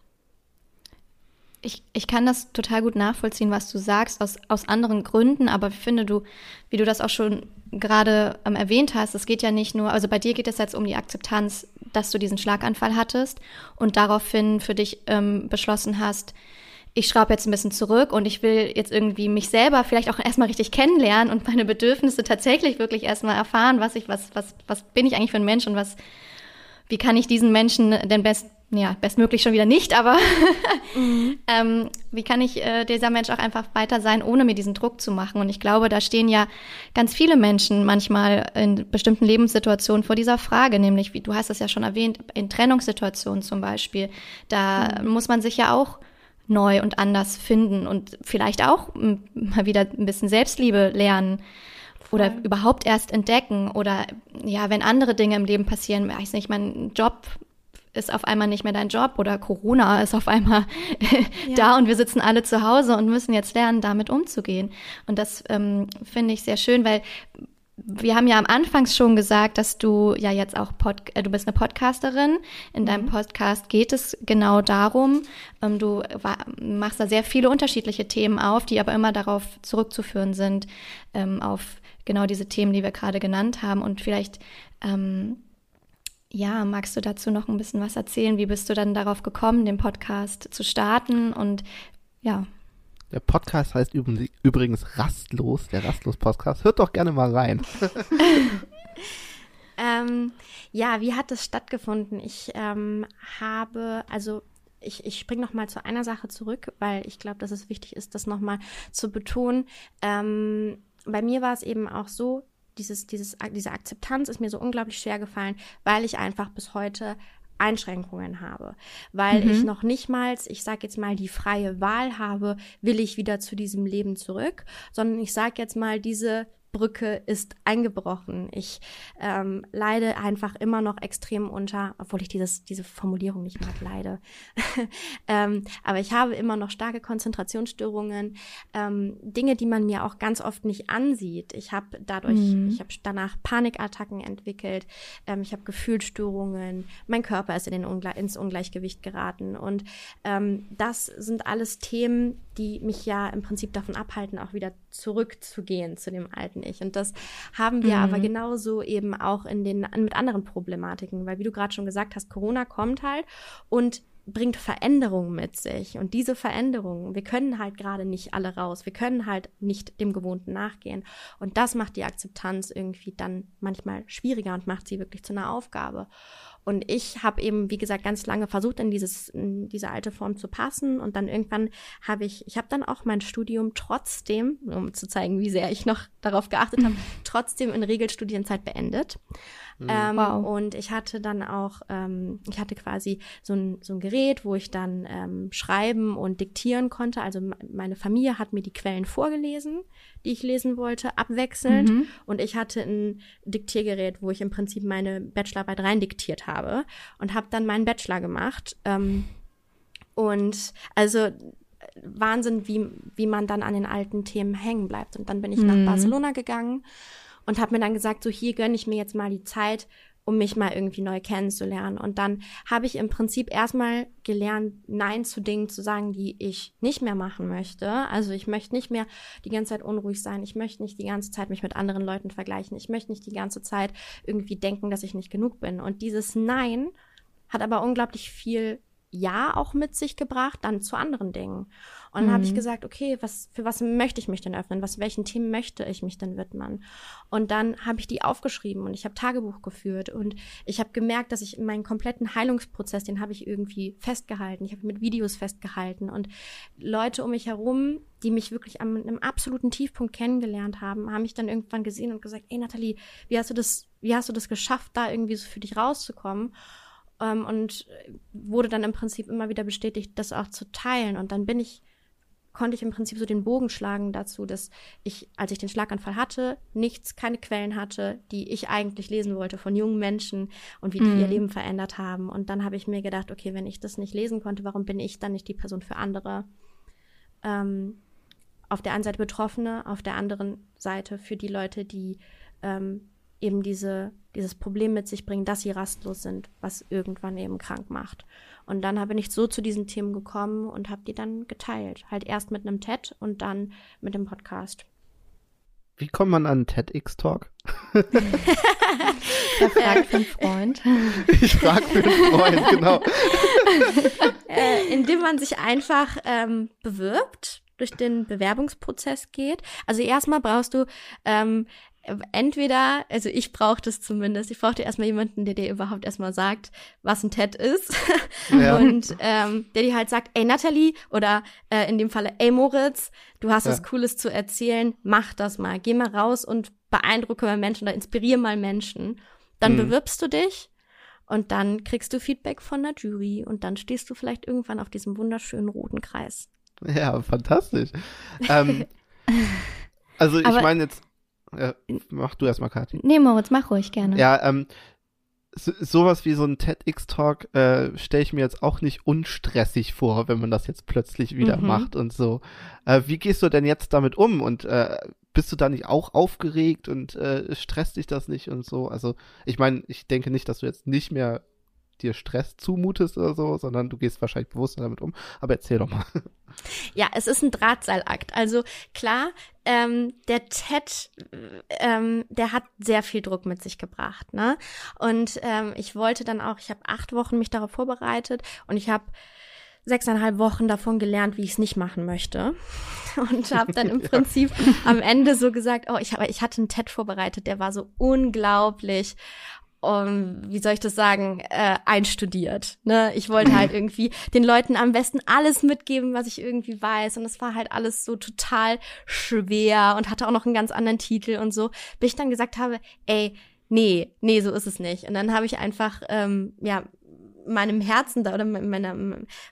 Ich, ich kann das total gut nachvollziehen, was du sagst, aus, aus anderen Gründen, aber ich finde du, wie du das auch schon gerade ähm, erwähnt hast, es geht ja nicht nur, also bei dir geht es jetzt um die Akzeptanz, dass du diesen Schlaganfall hattest und daraufhin für dich ähm, beschlossen hast, ich schraube jetzt ein bisschen zurück und ich will jetzt irgendwie mich selber vielleicht auch erstmal richtig kennenlernen und meine Bedürfnisse tatsächlich wirklich erstmal erfahren, was ich, was, was, was bin ich eigentlich für ein Mensch und was, wie kann ich diesen Menschen denn best, ja, bestmöglich schon wieder nicht, aber mhm. ähm, wie kann ich äh, dieser Mensch auch einfach weiter sein, ohne mir diesen Druck zu machen? Und ich glaube, da stehen ja ganz viele Menschen manchmal in bestimmten Lebenssituationen vor dieser Frage, nämlich, wie du hast es ja schon erwähnt, in Trennungssituationen zum Beispiel. Da mhm. muss man sich ja auch neu und anders finden und vielleicht auch mal wieder ein bisschen Selbstliebe lernen oder überhaupt erst entdecken oder ja, wenn andere Dinge im Leben passieren, weiß nicht, mein Job ist auf einmal nicht mehr dein Job oder Corona ist auf einmal ja. da und wir sitzen alle zu Hause und müssen jetzt lernen, damit umzugehen. Und das ähm, finde ich sehr schön, weil wir haben ja am Anfang schon gesagt, dass du ja jetzt auch Pod äh, du bist eine Podcasterin. In mhm. deinem Podcast geht es genau darum. Ähm, du machst da sehr viele unterschiedliche Themen auf, die aber immer darauf zurückzuführen sind, ähm, auf genau diese Themen, die wir gerade genannt haben. Und vielleicht ähm, ja, magst du dazu noch ein bisschen was erzählen? Wie bist du dann darauf gekommen, den Podcast zu starten? Und ja. Der Podcast heißt übrigens Rastlos, der Rastlos-Podcast. Hört doch gerne mal rein. ähm, ja, wie hat das stattgefunden? Ich ähm, habe, also ich, ich springe noch mal zu einer Sache zurück, weil ich glaube, dass es wichtig ist, das noch mal zu betonen. Ähm, bei mir war es eben auch so, dieses, dieses, diese Akzeptanz ist mir so unglaublich schwer gefallen, weil ich einfach bis heute Einschränkungen habe, weil mhm. ich noch nicht mal, ich sage jetzt mal, die freie Wahl habe, will ich wieder zu diesem Leben zurück, sondern ich sage jetzt mal, diese Brücke ist eingebrochen. Ich ähm, leide einfach immer noch extrem unter, obwohl ich dieses, diese Formulierung nicht mag, leide. ähm, aber ich habe immer noch starke Konzentrationsstörungen, ähm, Dinge, die man mir auch ganz oft nicht ansieht. Ich habe dadurch, mhm. ich habe danach Panikattacken entwickelt, ähm, ich habe Gefühlsstörungen, mein Körper ist in den Ungle ins Ungleichgewicht geraten. Und ähm, das sind alles Themen, die mich ja im Prinzip davon abhalten, auch wieder zurückzugehen zu dem alten Ich. Und das haben wir mhm. aber genauso eben auch in den, mit anderen Problematiken, weil wie du gerade schon gesagt hast, Corona kommt halt und bringt Veränderungen mit sich. Und diese Veränderungen, wir können halt gerade nicht alle raus. Wir können halt nicht dem Gewohnten nachgehen. Und das macht die Akzeptanz irgendwie dann manchmal schwieriger und macht sie wirklich zu einer Aufgabe. Und ich habe eben, wie gesagt, ganz lange versucht, in, dieses, in diese alte Form zu passen. Und dann irgendwann habe ich, ich habe dann auch mein Studium trotzdem, um zu zeigen, wie sehr ich noch darauf geachtet habe, trotzdem in Regelstudienzeit beendet. Mhm. Ähm, wow. Und ich hatte dann auch, ähm, ich hatte quasi so ein, so ein Gerät, wo ich dann ähm, schreiben und diktieren konnte. Also meine Familie hat mir die Quellen vorgelesen, die ich lesen wollte, abwechselnd. Mhm. Und ich hatte ein Diktiergerät, wo ich im Prinzip meine Bachelorarbeit rein diktiert habe und habe dann meinen Bachelor gemacht. Ähm, und also Wahnsinn, wie, wie man dann an den alten Themen hängen bleibt. Und dann bin ich mhm. nach Barcelona gegangen und habe mir dann gesagt, so hier gönne ich mir jetzt mal die Zeit, um mich mal irgendwie neu kennenzulernen. Und dann habe ich im Prinzip erstmal gelernt, Nein zu Dingen zu sagen, die ich nicht mehr machen möchte. Also ich möchte nicht mehr die ganze Zeit unruhig sein. Ich möchte nicht die ganze Zeit mich mit anderen Leuten vergleichen. Ich möchte nicht die ganze Zeit irgendwie denken, dass ich nicht genug bin. Und dieses Nein hat aber unglaublich viel ja auch mit sich gebracht, dann zu anderen Dingen. Und dann mhm. habe ich gesagt, okay, was für was möchte ich mich denn öffnen? Was welchen Themen möchte ich mich denn widmen? Und dann habe ich die aufgeschrieben und ich habe Tagebuch geführt und ich habe gemerkt, dass ich meinen kompletten Heilungsprozess, den habe ich irgendwie festgehalten. Ich habe mit Videos festgehalten und Leute um mich herum, die mich wirklich am einem absoluten Tiefpunkt kennengelernt haben, haben mich dann irgendwann gesehen und gesagt, ey Nathalie, wie hast du das, wie hast du das geschafft, da irgendwie so für dich rauszukommen? Ähm, und wurde dann im Prinzip immer wieder bestätigt, das auch zu teilen. Und dann bin ich, konnte ich im Prinzip so den Bogen schlagen dazu, dass ich, als ich den Schlaganfall hatte, nichts, keine Quellen hatte, die ich eigentlich lesen wollte von jungen Menschen und wie die mhm. ihr Leben verändert haben. Und dann habe ich mir gedacht, okay, wenn ich das nicht lesen konnte, warum bin ich dann nicht die Person für andere? Ähm, auf der einen Seite Betroffene, auf der anderen Seite für die Leute, die ähm, eben diese, dieses Problem mit sich bringen, dass sie rastlos sind, was irgendwann eben krank macht. Und dann bin ich so zu diesen Themen gekommen und habe die dann geteilt. Halt erst mit einem TED und dann mit dem Podcast. Wie kommt man an TEDx-Talk? Er fragt für einen Freund. Ich frage für einen Freund, genau. Äh, indem man sich einfach ähm, bewirbt, durch den Bewerbungsprozess geht. Also erstmal brauchst du ähm, entweder, also ich brauche das zumindest, ich brauchte erstmal jemanden, der dir überhaupt erstmal sagt, was ein TED ist. Ja. Und ähm, der dir halt sagt, ey Natalie oder äh, in dem Falle, ey Moritz, du hast ja. was Cooles zu erzählen, mach das mal. Geh mal raus und beeindrucke mal Menschen oder inspiriere mal Menschen. Dann mhm. bewirbst du dich und dann kriegst du Feedback von der Jury und dann stehst du vielleicht irgendwann auf diesem wunderschönen roten Kreis. Ja, fantastisch. ähm, also ich meine jetzt äh, mach du erstmal, Kathi. Nee, Moritz, mach ruhig gerne. Ja, ähm, so, sowas wie so ein TEDx-Talk äh, stelle ich mir jetzt auch nicht unstressig vor, wenn man das jetzt plötzlich wieder mhm. macht und so. Äh, wie gehst du denn jetzt damit um? Und äh, bist du da nicht auch aufgeregt und äh, stresst dich das nicht und so? Also, ich meine, ich denke nicht, dass du jetzt nicht mehr dir Stress zumutest oder so, sondern du gehst wahrscheinlich bewusster damit um. Aber erzähl doch mal. Ja, es ist ein Drahtseilakt. Also klar, ähm, der TED, ähm, der hat sehr viel Druck mit sich gebracht. Ne? Und ähm, ich wollte dann auch, ich habe acht Wochen mich darauf vorbereitet und ich habe sechseinhalb Wochen davon gelernt, wie ich es nicht machen möchte. Und habe dann im ja. Prinzip am Ende so gesagt, oh, ich, hab, ich hatte einen TED vorbereitet, der war so unglaublich um, wie soll ich das sagen, äh, einstudiert. Ne? Ich wollte halt irgendwie den Leuten am besten alles mitgeben, was ich irgendwie weiß. Und es war halt alles so total schwer und hatte auch noch einen ganz anderen Titel und so, bis ich dann gesagt habe, ey, nee, nee, so ist es nicht. Und dann habe ich einfach, ähm, ja, meinem Herzen da oder meiner,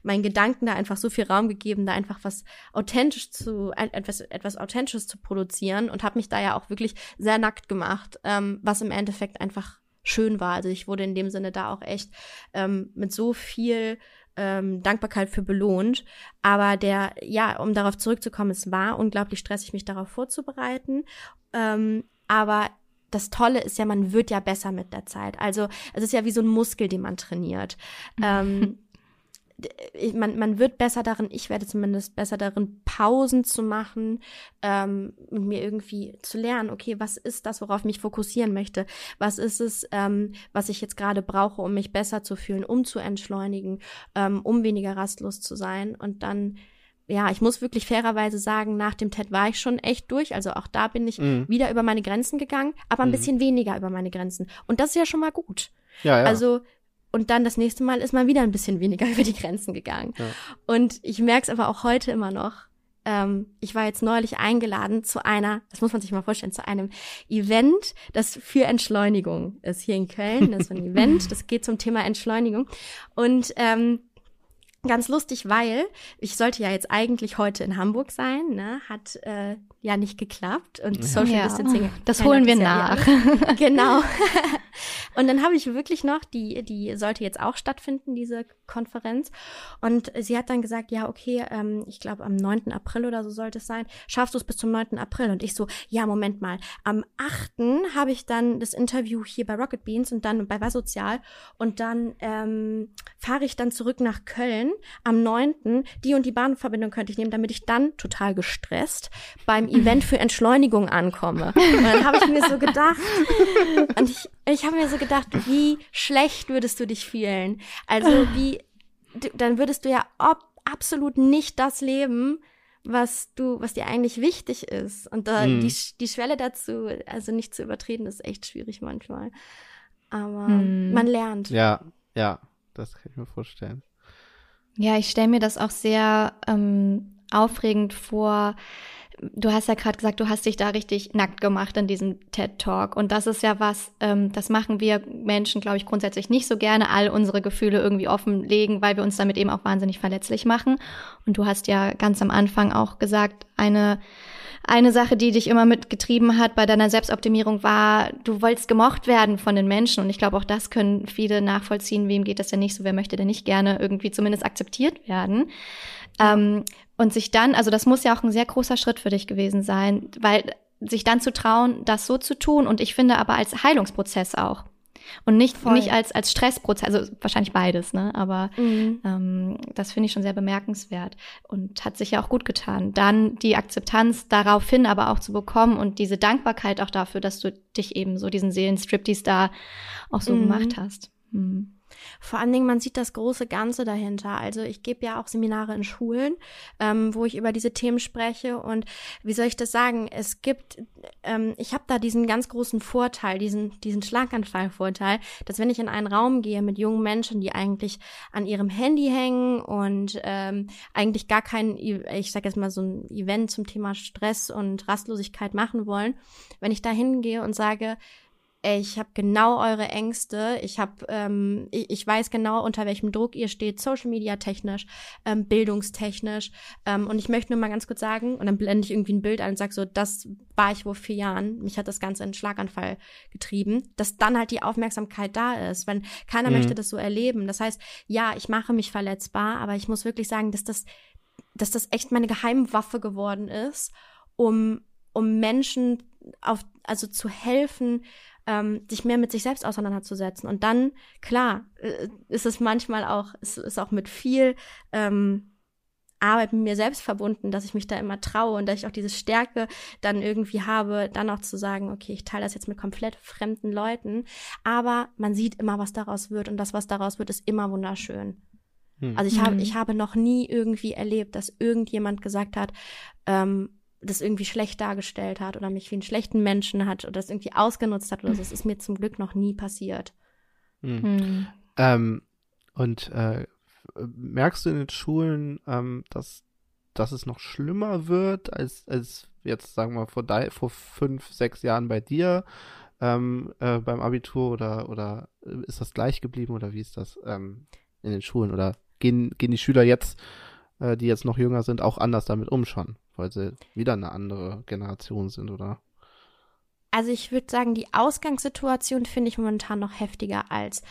meinen Gedanken da einfach so viel Raum gegeben, da einfach was authentisch zu, etwas, etwas authentisches zu produzieren und habe mich da ja auch wirklich sehr nackt gemacht, ähm, was im Endeffekt einfach schön war. Also ich wurde in dem Sinne da auch echt ähm, mit so viel ähm, Dankbarkeit für belohnt. Aber der, ja, um darauf zurückzukommen, es war unglaublich stressig, mich darauf vorzubereiten. Ähm, aber das Tolle ist ja, man wird ja besser mit der Zeit. Also es ist ja wie so ein Muskel, den man trainiert. ähm, man, man wird besser darin, ich werde zumindest besser darin, Pausen zu machen, ähm, und mir irgendwie zu lernen, okay, was ist das, worauf ich mich fokussieren möchte? Was ist es, ähm, was ich jetzt gerade brauche, um mich besser zu fühlen, um zu entschleunigen, ähm, um weniger rastlos zu sein? Und dann, ja, ich muss wirklich fairerweise sagen, nach dem TED war ich schon echt durch. Also auch da bin ich mhm. wieder über meine Grenzen gegangen, aber ein mhm. bisschen weniger über meine Grenzen. Und das ist ja schon mal gut. Ja, ja. Also und dann das nächste Mal ist man wieder ein bisschen weniger über die Grenzen gegangen. Ja. Und ich merke es aber auch heute immer noch. Ähm, ich war jetzt neulich eingeladen zu einer, das muss man sich mal vorstellen, zu einem Event, das für Entschleunigung ist hier in Köln. Das ist ein Event, das geht zum Thema Entschleunigung. Und ähm, Ganz lustig, weil ich sollte ja jetzt eigentlich heute in Hamburg sein, ne? hat äh, ja nicht geklappt und Social ja. Distancing. Das holen wir nach. genau. und dann habe ich wirklich noch, die, die sollte jetzt auch stattfinden, diese Konferenz. Und sie hat dann gesagt, ja, okay, ähm, ich glaube am 9. April oder so sollte es sein. Schaffst du es bis zum 9. April? Und ich so, ja, Moment mal. Am 8. habe ich dann das Interview hier bei Rocket Beans und dann bei Vasozial. Und dann ähm, fahre ich dann zurück nach Köln am 9. Die und die Bahnverbindung könnte ich nehmen, damit ich dann total gestresst beim Event für Entschleunigung ankomme. Und dann habe ich mir so gedacht, und ich, ich habe mir so gedacht, wie schlecht würdest du dich fühlen? Also wie, dann würdest du ja ob, absolut nicht das leben, was du, was dir eigentlich wichtig ist. Und da, mhm. die, die Schwelle dazu, also nicht zu übertreten, ist echt schwierig manchmal. Aber mhm. man lernt. Ja, ja, das kann ich mir vorstellen. Ja, ich stelle mir das auch sehr ähm, aufregend vor, du hast ja gerade gesagt, du hast dich da richtig nackt gemacht in diesem TED Talk. Und das ist ja was, ähm, das machen wir Menschen, glaube ich, grundsätzlich nicht so gerne, all unsere Gefühle irgendwie offenlegen, weil wir uns damit eben auch wahnsinnig verletzlich machen. Und du hast ja ganz am Anfang auch gesagt, eine eine Sache, die dich immer mitgetrieben hat bei deiner Selbstoptimierung war, du wolltest gemocht werden von den Menschen. Und ich glaube, auch das können viele nachvollziehen. Wem geht das denn nicht so? Wer möchte denn nicht gerne irgendwie zumindest akzeptiert werden? Ähm, und sich dann, also das muss ja auch ein sehr großer Schritt für dich gewesen sein, weil sich dann zu trauen, das so zu tun und ich finde aber als Heilungsprozess auch. Und nicht, Voll. nicht als, als Stressprozess, also wahrscheinlich beides, ne? Aber mhm. ähm, das finde ich schon sehr bemerkenswert und hat sich ja auch gut getan. Dann die Akzeptanz daraufhin aber auch zu bekommen und diese Dankbarkeit auch dafür, dass du dich eben so diesen Seelenstriptease da auch so mhm. gemacht hast. Mhm. Vor allen Dingen, man sieht das große Ganze dahinter. Also ich gebe ja auch Seminare in Schulen, ähm, wo ich über diese Themen spreche. Und wie soll ich das sagen? Es gibt, ähm, ich habe da diesen ganz großen Vorteil, diesen, diesen Schlaganfallvorteil, dass wenn ich in einen Raum gehe mit jungen Menschen, die eigentlich an ihrem Handy hängen und ähm, eigentlich gar kein, ich sage jetzt mal so ein Event zum Thema Stress und Rastlosigkeit machen wollen, wenn ich da hingehe und sage, ey, ich habe genau eure Ängste, ich habe, ähm, ich, ich, weiß genau, unter welchem Druck ihr steht, Social Media technisch, ähm, bildungstechnisch. Ähm, und ich möchte nur mal ganz kurz sagen, und dann blende ich irgendwie ein Bild ein und sage so, das war ich vor vier Jahren, mich hat das Ganze in einen Schlaganfall getrieben, dass dann halt die Aufmerksamkeit da ist, wenn keiner mhm. möchte das so erleben. Das heißt, ja, ich mache mich verletzbar, aber ich muss wirklich sagen, dass das, dass das echt meine Geheimwaffe geworden ist, um, um Menschen auf, also zu helfen, ähm, sich mehr mit sich selbst auseinanderzusetzen. Und dann, klar, äh, ist es manchmal auch, es ist auch mit viel ähm, Arbeit mit mir selbst verbunden, dass ich mich da immer traue und dass ich auch diese Stärke dann irgendwie habe, dann auch zu sagen, okay, ich teile das jetzt mit komplett fremden Leuten, aber man sieht immer, was daraus wird und das, was daraus wird, ist immer wunderschön. Hm. Also ich habe, mhm. ich habe noch nie irgendwie erlebt, dass irgendjemand gesagt hat, ähm, das irgendwie schlecht dargestellt hat oder mich wie einen schlechten Menschen hat oder das irgendwie ausgenutzt hat oder so. Das ist mir zum Glück noch nie passiert. Mhm. Mhm. Ähm, und äh, merkst du in den Schulen, ähm, dass, dass es noch schlimmer wird, als, als jetzt, sagen wir, vor, vor fünf, sechs Jahren bei dir ähm, äh, beim Abitur oder, oder ist das gleich geblieben oder wie ist das ähm, in den Schulen? Oder gehen, gehen die Schüler jetzt, äh, die jetzt noch jünger sind, auch anders damit um schon, weil sie wieder eine andere Generation sind, oder? Also ich würde sagen, die Ausgangssituation finde ich momentan noch heftiger als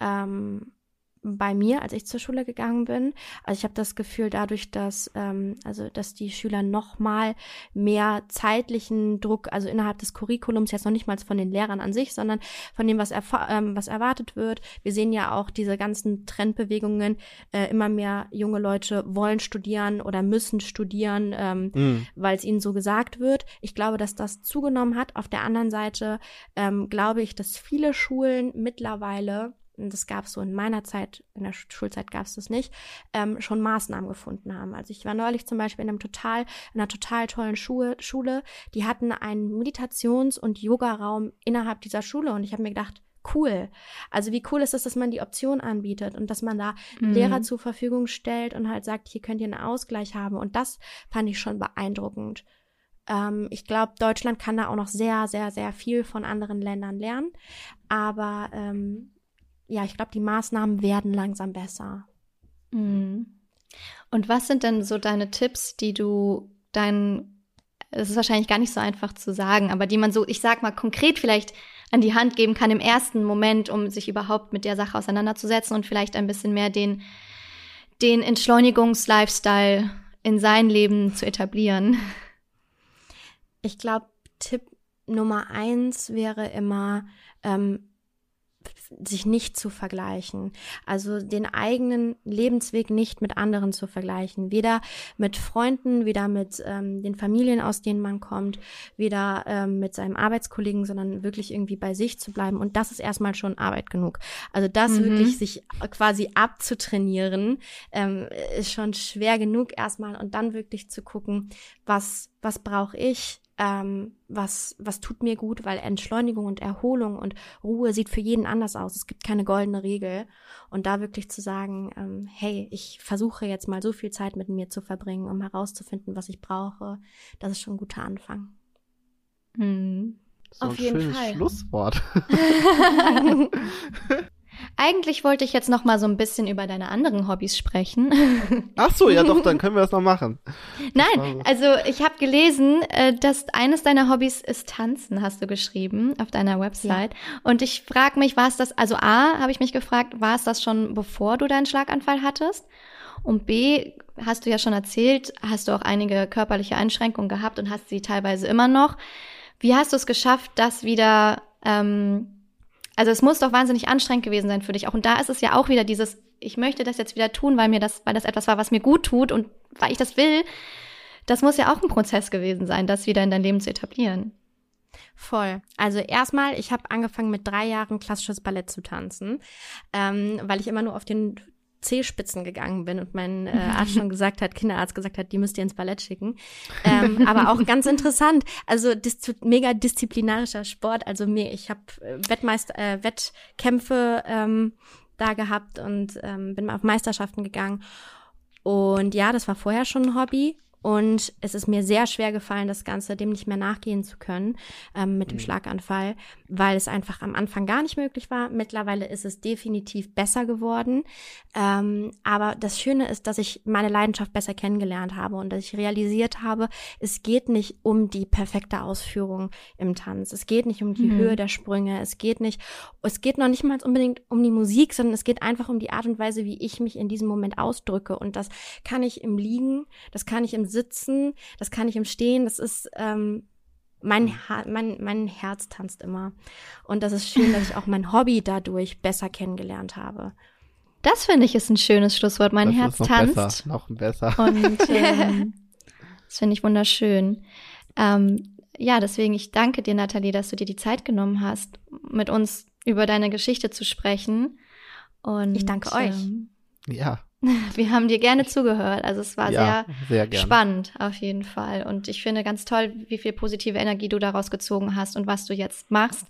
ähm, bei mir, als ich zur Schule gegangen bin. Also ich habe das Gefühl, dadurch, dass ähm, also dass die Schüler noch mal mehr zeitlichen Druck, also innerhalb des Curriculums jetzt noch nicht mal von den Lehrern an sich, sondern von dem, was, ähm, was erwartet wird. Wir sehen ja auch diese ganzen Trendbewegungen. Äh, immer mehr junge Leute wollen studieren oder müssen studieren, ähm, mhm. weil es ihnen so gesagt wird. Ich glaube, dass das zugenommen hat. Auf der anderen Seite ähm, glaube ich, dass viele Schulen mittlerweile das gab es so in meiner Zeit, in der Schulzeit gab es das nicht, ähm, schon Maßnahmen gefunden haben. Also ich war neulich zum Beispiel in einem total, in einer total tollen Schule, Schule, die hatten einen Meditations- und Yoga-Raum innerhalb dieser Schule und ich habe mir gedacht, cool. Also wie cool ist es, dass man die Option anbietet und dass man da mhm. Lehrer zur Verfügung stellt und halt sagt, hier könnt ihr einen Ausgleich haben. Und das fand ich schon beeindruckend. Ähm, ich glaube, Deutschland kann da auch noch sehr, sehr, sehr viel von anderen Ländern lernen. Aber ähm, ja, ich glaube, die Maßnahmen werden langsam besser. Mhm. Und was sind denn so deine Tipps, die du deinen, es ist wahrscheinlich gar nicht so einfach zu sagen, aber die man so, ich sag mal, konkret vielleicht an die Hand geben kann im ersten Moment, um sich überhaupt mit der Sache auseinanderzusetzen und vielleicht ein bisschen mehr den, den Entschleunigungs-Lifestyle in sein Leben zu etablieren? Ich glaube, Tipp Nummer eins wäre immer, ähm, sich nicht zu vergleichen. Also den eigenen Lebensweg nicht mit anderen zu vergleichen. Weder mit Freunden, weder mit ähm, den Familien, aus denen man kommt, weder ähm, mit seinem Arbeitskollegen, sondern wirklich irgendwie bei sich zu bleiben. Und das ist erstmal schon Arbeit genug. Also das mhm. wirklich sich quasi abzutrainieren, ähm, ist schon schwer genug erstmal. Und dann wirklich zu gucken, was, was brauche ich? Ähm, was, was tut mir gut, weil Entschleunigung und Erholung und Ruhe sieht für jeden anders aus. Es gibt keine goldene Regel. Und da wirklich zu sagen, ähm, hey, ich versuche jetzt mal so viel Zeit mit mir zu verbringen, um herauszufinden, was ich brauche, das ist schon ein guter Anfang. Mhm. So Auf jeden Fall. Schlusswort. Eigentlich wollte ich jetzt noch mal so ein bisschen über deine anderen Hobbys sprechen. Ach so, ja doch, dann können wir das noch machen. Nein, also ich habe gelesen, äh, dass eines deiner Hobbys ist Tanzen, hast du geschrieben auf deiner Website. Ja. Und ich frage mich, war es das, also A, habe ich mich gefragt, war es das schon bevor du deinen Schlaganfall hattest? Und B, hast du ja schon erzählt, hast du auch einige körperliche Einschränkungen gehabt und hast sie teilweise immer noch. Wie hast du es geschafft, das wieder ähm, also es muss doch wahnsinnig anstrengend gewesen sein für dich auch. Und da ist es ja auch wieder dieses, ich möchte das jetzt wieder tun, weil mir das, weil das etwas war, was mir gut tut und weil ich das will. Das muss ja auch ein Prozess gewesen sein, das wieder in dein Leben zu etablieren. Voll. Also erstmal, ich habe angefangen mit drei Jahren klassisches Ballett zu tanzen, ähm, weil ich immer nur auf den Zehspitzen gegangen bin und mein äh, Arzt schon gesagt hat, Kinderarzt gesagt hat, die müsst ihr ins Ballett schicken. Ähm, aber auch ganz interessant, also dis mega disziplinarischer Sport. Also mir, ich habe äh, Wettmeister, äh, Wettkämpfe ähm, da gehabt und ähm, bin auf Meisterschaften gegangen. Und ja, das war vorher schon ein Hobby. Und es ist mir sehr schwer gefallen, das Ganze dem nicht mehr nachgehen zu können ähm, mit dem mhm. Schlaganfall, weil es einfach am Anfang gar nicht möglich war. Mittlerweile ist es definitiv besser geworden. Ähm, aber das Schöne ist, dass ich meine Leidenschaft besser kennengelernt habe und dass ich realisiert habe, es geht nicht um die perfekte Ausführung im Tanz. Es geht nicht um die mhm. Höhe der Sprünge. Es geht nicht, es geht noch nicht mal unbedingt um die Musik, sondern es geht einfach um die Art und Weise, wie ich mich in diesem Moment ausdrücke. Und das kann ich im Liegen, das kann ich im Sitzen, das kann ich im Stehen, das ist ähm, mein, mhm. mein, mein Herz tanzt immer. Und das ist schön, dass ich auch mein Hobby dadurch besser kennengelernt habe. Das finde ich ist ein schönes Schlusswort. Mein das Herz noch tanzt. Besser, noch besser. Und ähm, das finde ich wunderschön. Ähm, ja, deswegen, ich danke dir, Nathalie, dass du dir die Zeit genommen hast, mit uns über deine Geschichte zu sprechen. Und ich danke euch. Ähm, ja, Wir haben dir gerne zugehört. Also es war ja, sehr, sehr spannend auf jeden Fall. Und ich finde ganz toll, wie viel positive Energie du daraus gezogen hast und was du jetzt machst.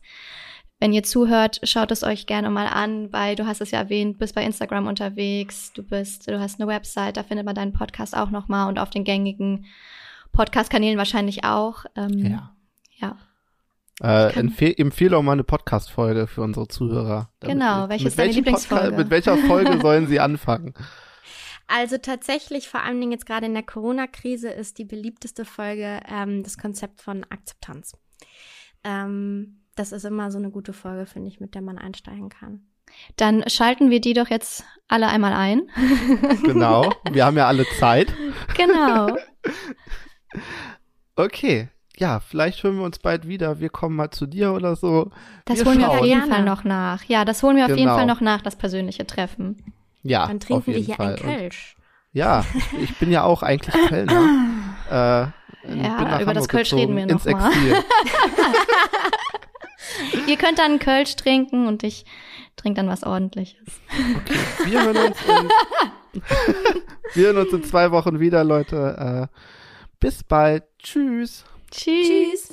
wenn ihr zuhört, schaut es euch gerne mal an, weil du hast es ja erwähnt, bist bei Instagram unterwegs, du bist, du hast eine Website, da findet man deinen Podcast auch nochmal und auf den gängigen Podcast-Kanälen wahrscheinlich auch. Ähm, Ja. Ja. Äh, kann- empfehl, empfehle auch mal eine Podcast-Folge für unsere Zuhörer. Genau, welche ist deine Lieblingsfolge? Podca- Mit welcher Folge sollen sie anfangen? Also tatsächlich, vor allen Dingen jetzt gerade in der Corona-Krise, ist die beliebteste Folge ähm, das Konzept von Akzeptanz. Ähm, das ist immer so eine gute Folge, finde ich, mit der man einsteigen kann. Dann schalten wir die doch jetzt alle einmal ein. Genau, wir haben ja alle Zeit. genau. Okay, ja, vielleicht hören wir uns bald wieder. Wir kommen mal zu dir oder so. Das Wir holen wir auf schauen. jeden. Fall noch nach. Ja, das holen wir auf jeden Genau. Fall noch nach, das persönliche Treffen. Ja, Dann auf trinken wir jeden hier Fall. ein Kölsch. Und, ja, ich, bin ja auch eigentlich Kölner. äh, bin Ja, über das Kölsch gezogen, reden wir ins noch mal. Exil. Ihr könnt dann einen Kölsch trinken und ich trinke dann was ordentliches. Wir hören uns in, wir hören uns in zwei Wochen wieder, Leute. Äh, bis bald. Tschüss. Tschüss.